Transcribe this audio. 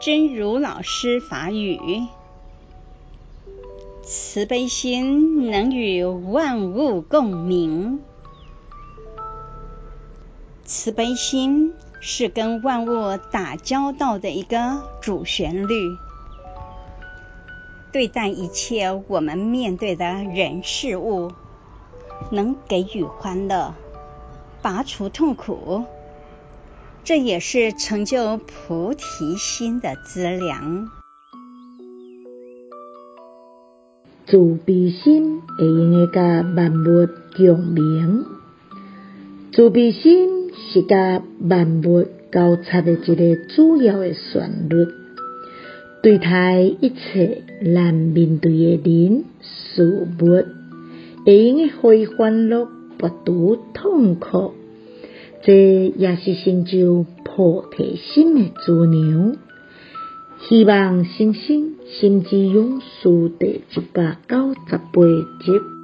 真如老师法语：慈悲心能与万物共鸣。慈悲心是跟万物打交道的一个主旋律。对待一切我们面对的人事物，能给予欢乐，拔除痛苦。这也是成就菩提心的资粮。慈悲心会用个万物共鸣，慈悲心是甲万物交叉的一个主要的旋律。对待一切难面对的人事物，会用个予欢乐，拔除痛苦。这也是成就菩提心的主流。希望星星心之勇士第一百九十八集。